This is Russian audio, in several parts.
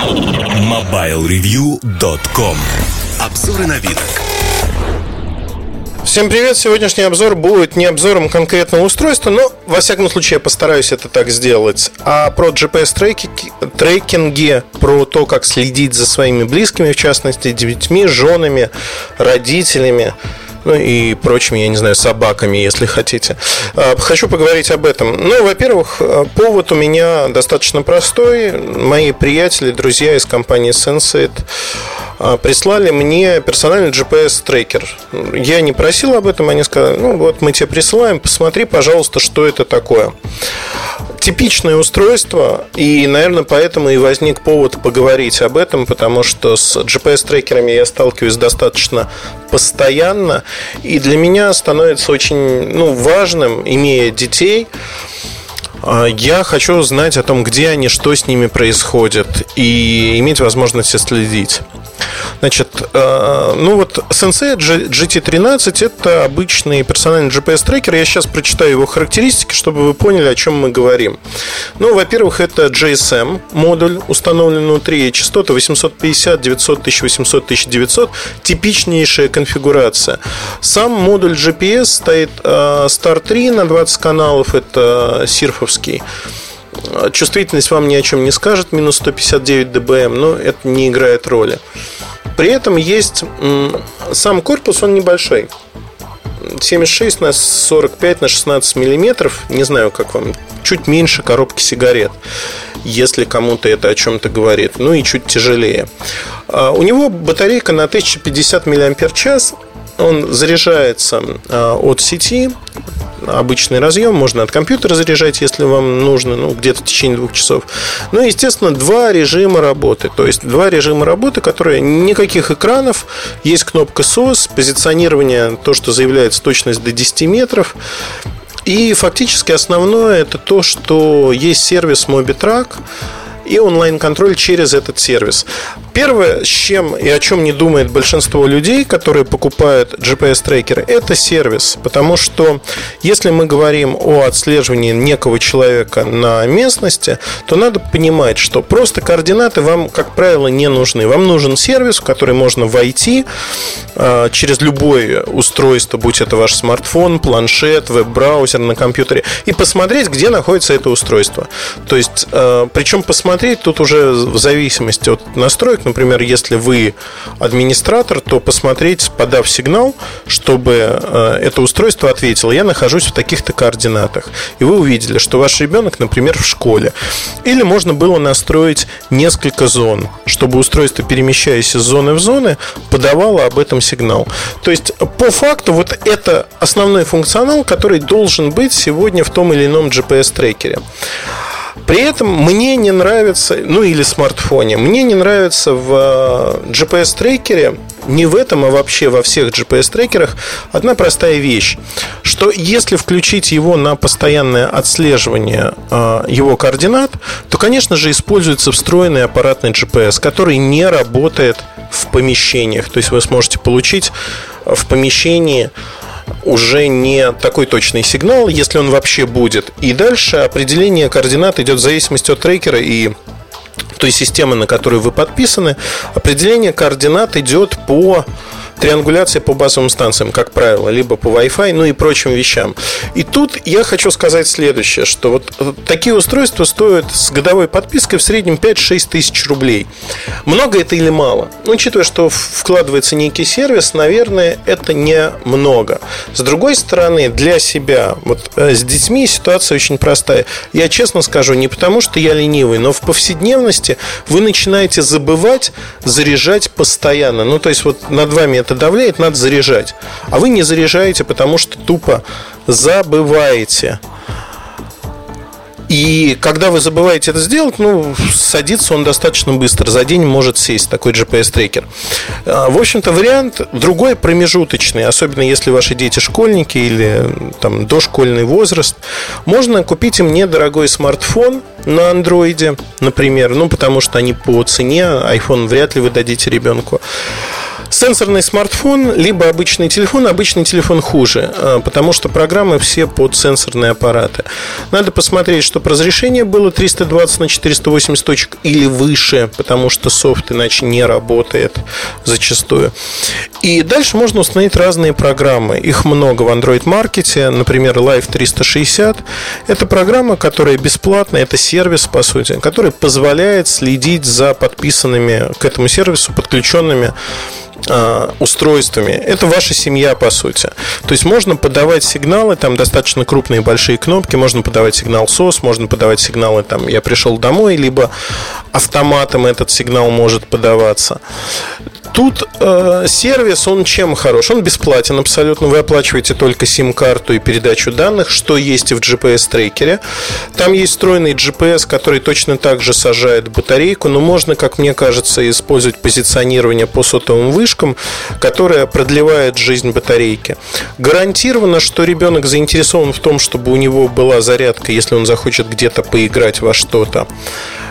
MobileReview.com Обзоры на вид. Всем привет! Сегодняшний обзор будет не обзором конкретного устройства, но, во всяком случае, я постараюсь это так сделать, а про GPS-трекинги, про то, как следить за своими близкими, в частности, детьми, женами, родителями, ну и прочими, я не знаю, собаками, если хотите. А, хочу поговорить об этом. Ну, во-первых, а, повод у меня достаточно простой. Мои приятели, друзья из компании Senseit а, прислали мне персональный GPS-трекер. Я не просил об этом, они сказали, ну вот мы тебе присылаем, посмотри, пожалуйста, что это такое типичное устройство, и, наверное, поэтому и возник повод поговорить об этом, потому что с GPS-трекерами я сталкиваюсь достаточно постоянно, и для меня становится очень ну, важным, имея детей, а, я хочу знать о том, где они, что с ними происходит, и иметь возможность следить. Значит, э, ну вот Sensei GT13 это обычный персональный GPS-трекер. Я сейчас прочитаю его характеристики, чтобы вы поняли, о чем мы говорим. Ну, во-первых, это GSM модуль, установленный внутри, частота 850, 900, 1800, 1900, типичнейшая конфигурация. Сам модуль GPS стоит э, Star 3 на 20 каналов, это сирфовский. Чувствительность вам ни о чем не скажет, минус 159 dBm, но это не играет роли. При этом есть сам корпус, он небольшой. 76 на 45 на 16 миллиметров. Не знаю, как вам. Чуть меньше коробки сигарет если кому-то это о чем-то говорит. Ну и чуть тяжелее. А, у него батарейка на 1050 мАч. Он заряжается а, от сети обычный разъем, можно от компьютера заряжать, если вам нужно, ну, где-то в течение двух часов. Ну естественно, два режима работы. То есть, два режима работы, которые никаких экранов, есть кнопка SOS, позиционирование, то, что заявляется точность до 10 метров, и фактически основное это то, что есть сервис MobiTrack, и онлайн-контроль через этот сервис. Первое, с чем и о чем не думает большинство людей, которые покупают GPS-трекеры, это сервис. Потому что если мы говорим о отслеживании некого человека на местности, то надо понимать, что просто координаты вам, как правило, не нужны. Вам нужен сервис, в который можно войти э, через любое устройство, будь это ваш смартфон, планшет, веб-браузер на компьютере, и посмотреть, где находится это устройство. То есть, э, причем посмотреть смотреть тут уже в зависимости от настроек. Например, если вы администратор, то посмотреть, подав сигнал, чтобы э, это устройство ответило, я нахожусь в таких-то координатах. И вы увидели, что ваш ребенок, например, в школе. Или можно было настроить несколько зон, чтобы устройство, перемещаясь из зоны в зоны, подавало об этом сигнал. То есть, по факту, вот это основной функционал, который должен быть сегодня в том или ином GPS-трекере. При этом мне не нравится, ну или смартфоне, мне не нравится в э, GPS-трекере, не в этом, а вообще во всех GPS-трекерах, одна простая вещь, что если включить его на постоянное отслеживание э, его координат, то, конечно же, используется встроенный аппаратный GPS, который не работает в помещениях. То есть вы сможете получить в помещении уже не такой точный сигнал, если он вообще будет. И дальше определение координат идет в зависимости от трекера и той системы, на которую вы подписаны. Определение координат идет по триангуляция по базовым станциям, как правило, либо по Wi-Fi, ну и прочим вещам. И тут я хочу сказать следующее, что вот такие устройства стоят с годовой подпиской в среднем 5-6 тысяч рублей. Много это или мало? Ну, учитывая, что вкладывается некий сервис, наверное, это не много. С другой стороны, для себя, вот э, с детьми ситуация очень простая. Я честно скажу, не потому что я ленивый, но в повседневности вы начинаете забывать заряжать постоянно. Ну, то есть вот над вами это это давляет, надо заряжать. А вы не заряжаете, потому что тупо забываете. И когда вы забываете это сделать, ну, садится он достаточно быстро. За день может сесть такой GPS-трекер. А, в общем-то, вариант другой промежуточный, особенно если ваши дети школьники или там дошкольный возраст. Можно купить им недорогой смартфон на андроиде, например, ну, потому что они по цене, iPhone вряд ли вы дадите ребенку. Сенсорный смартфон, либо обычный телефон. Обычный телефон хуже, а, потому что программы все под сенсорные аппараты. Надо посмотреть, чтобы разрешение было 320 на 480 точек или выше, потому что софт иначе не работает зачастую. И дальше можно установить разные программы. Их много в Android-маркете. Например, Live 360. Это программа, которая бесплатная. Это сервис, по сути, который позволяет следить за подписанными к этому сервису подключенными устройствами. Это ваша семья, по сути. То есть можно подавать сигналы, там достаточно крупные большие кнопки, можно подавать сигнал SOS, можно подавать сигналы, там, я пришел домой, либо автоматом этот сигнал может подаваться. Тут э, сервис, он чем хорош? Он бесплатен абсолютно. Вы оплачиваете только сим-карту и передачу данных, что есть и в GPS-трекере. Там есть встроенный GPS, который точно так же сажает батарейку, но можно, как мне кажется, использовать позиционирование по сотовым вышкам, которое продлевает жизнь батарейки. Гарантированно, что ребенок заинтересован в том, чтобы у него была зарядка, если он захочет где-то поиграть во что-то.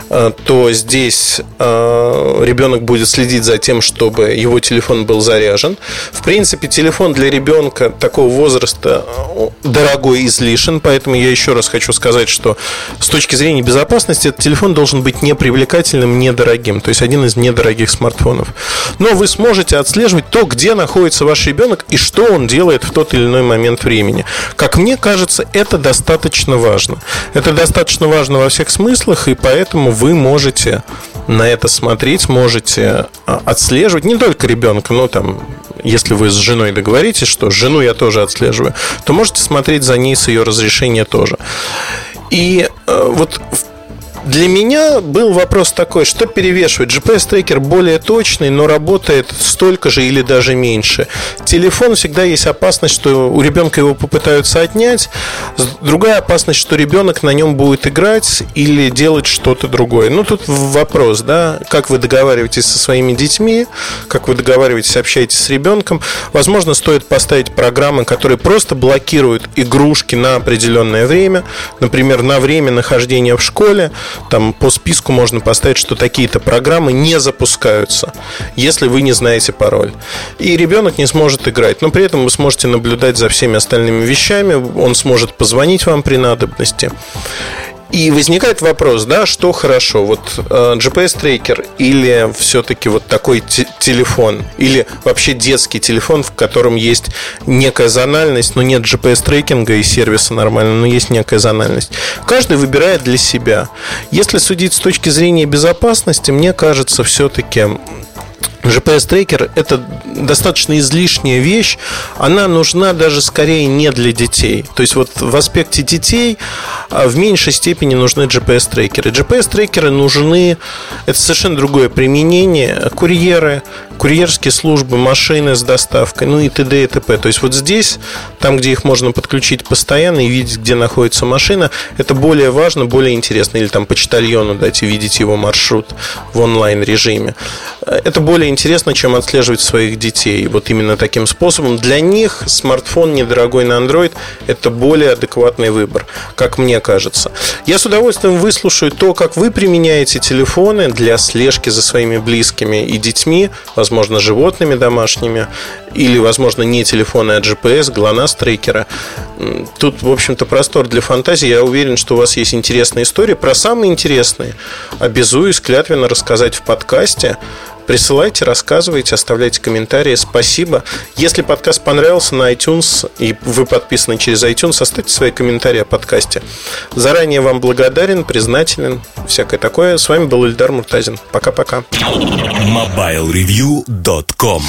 Э, то здесь э, ребенок будет следить за тем, чтобы его телефон был заряжен. В принципе, телефон для ребенка такого возраста э, дорогой излишен, поэтому я еще раз хочу сказать, что с точки зрения безопасности этот телефон должен быть непривлекательным, недорогим, то есть один из недорогих смартфонов. Но вы сможете отслеживать то, где находится ваш ребенок и что он делает в тот или иной момент времени. Как мне кажется, это достаточно важно. Это достаточно важно во всех смыслах, и поэтому вы можете на это смотреть, можете а, отслеживать не только ребенка, но там, если вы с женой договоритесь, что жену я тоже отслеживаю, то можете смотреть за ней с ее разрешения тоже. И э, вот в для меня был вопрос такой, что перевешивает? GPS-трекер более точный, но работает столько же или даже меньше. Телефон всегда есть опасность, что у ребенка его попытаются отнять. Другая опасность, что ребенок на нем будет играть или делать что-то другое. Ну, тут вопрос, да, как вы договариваетесь со своими детьми, как вы договариваетесь, общаетесь с ребенком. Возможно, стоит поставить программы, которые просто блокируют игрушки на определенное время. Например, на время нахождения в школе там по списку можно поставить, что такие-то программы не запускаются, если вы не знаете пароль. И ребенок не сможет играть. Но при этом вы сможете наблюдать за всеми остальными вещами, он сможет позвонить вам при надобности. И возникает вопрос, да, что хорошо, вот э, GPS-трекер или все-таки вот такой телефон, или вообще детский телефон, в котором есть некая зональность, но нет GPS-трекинга и сервиса нормально, но есть некая зональность. Каждый выбирает для себя. Если судить с точки зрения безопасности, мне кажется, все-таки GPS-трекер – это достаточно излишняя вещь. Она нужна даже скорее не для детей. То есть вот в аспекте детей а, в меньшей степени нужны GPS-трекеры. GPS-трекеры нужны, это совершенно другое применение. Курьеры, курьерские службы, машины с доставкой, ну и т.д. и т.п. То есть вот здесь, там, где их можно подключить постоянно и видеть, где находится машина, это более важно, более интересно. Или там почтальону дать и видеть его маршрут в онлайн-режиме. Это более интересно, чем отслеживать своих детей. Вот именно таким способом. Для них смартфон недорогой на Android – это более адекватный выбор, как мне кажется. Я с удовольствием выслушаю то, как вы применяете телефоны для слежки за своими близкими и детьми, возможно, животными домашними, или, возможно, не телефоны, а GPS, GLONASS трекера. Тут, в общем-то, простор для фантазии. Я уверен, что у вас есть интересные истории. Про самые интересные обязуюсь клятвенно рассказать в подкасте. Присылайте, рассказывайте, оставляйте комментарии. Спасибо. Если подкаст понравился на iTunes и вы подписаны через iTunes, оставьте свои комментарии о подкасте. Заранее вам благодарен, признателен, всякое такое. С вами был Ильдар Муртазин. Пока-пока. MobileReview.com